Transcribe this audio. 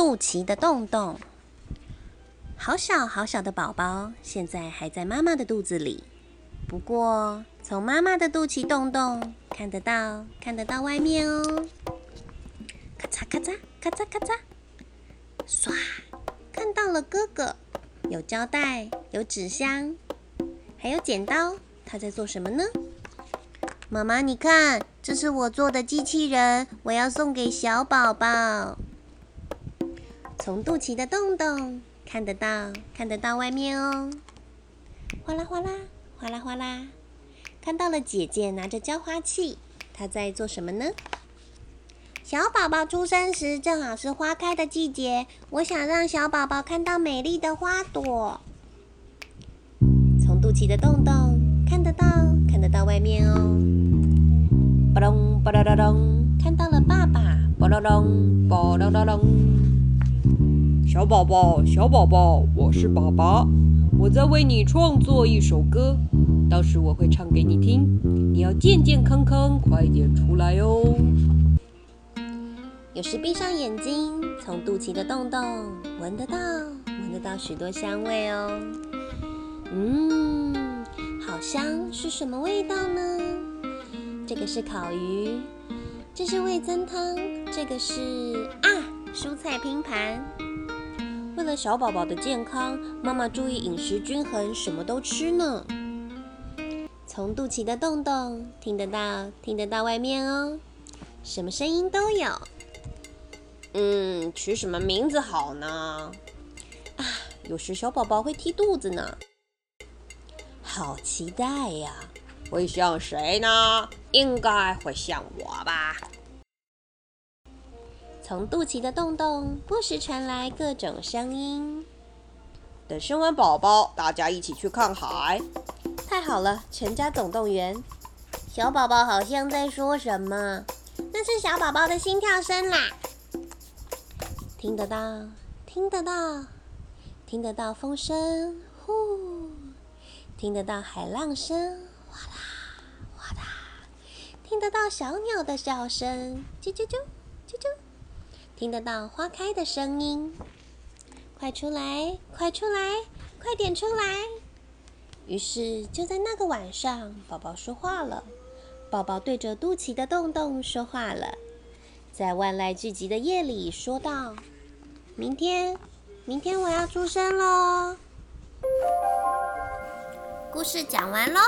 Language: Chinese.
肚脐的洞洞。好小好小的宝宝，现在还在妈妈的肚子里。不过，从妈妈的肚脐洞洞看得到，看得到外面哦。咔嚓咔嚓咔嚓咔嚓，唰，看到了哥哥，有胶带，有纸箱，还有剪刀。他在做什么呢？妈妈，你看，这是我做的机器人，我要送给小宝宝。从肚脐的洞洞。看得到，看得到外面哦，哗啦哗啦，哗啦哗啦，看到了姐姐拿着浇花器，她在做什么呢？小宝宝出生时正好是花开的季节，我想让小宝宝看到美丽的花朵。从肚脐的洞洞看得到，看得到外面哦。吧隆吧啦啦隆，看到了爸爸，吧隆隆，吧隆隆隆。小宝宝，小宝宝，我是爸爸，我在为你创作一首歌，到时我会唱给你听，你要健健康康，快点出来哦。有时闭上眼睛，从肚脐的洞洞闻得到，闻得到许多香味哦。嗯，好香，是什么味道呢？这个是烤鱼，这是味增汤，这个是啊，蔬菜拼盘。为了小宝宝的健康，妈妈注意饮食均衡，什么都吃呢。从肚脐的洞洞听得到，听得到外面哦，什么声音都有。嗯，取什么名字好呢？啊，有时小宝宝会踢肚子呢。好期待呀！会像谁呢？应该会像我吧。从肚脐的洞洞不时传来各种声音。等生完宝宝，大家一起去看海。太好了，全家总动员。小宝宝好像在说什么？那是小宝宝的心跳声啦。听得到，听得到，听得到风声，呼，听得到海浪声，哗啦哗啦，听得到小鸟的叫声，啾啾啾，啾啾。听得到花开的声音，快出来，快出来，快点出来！于是就在那个晚上，宝宝说话了。宝宝对着肚脐的洞洞说话了，在万籁俱寂的夜里说道：“明天，明天我要出生喽！”故事讲完喽。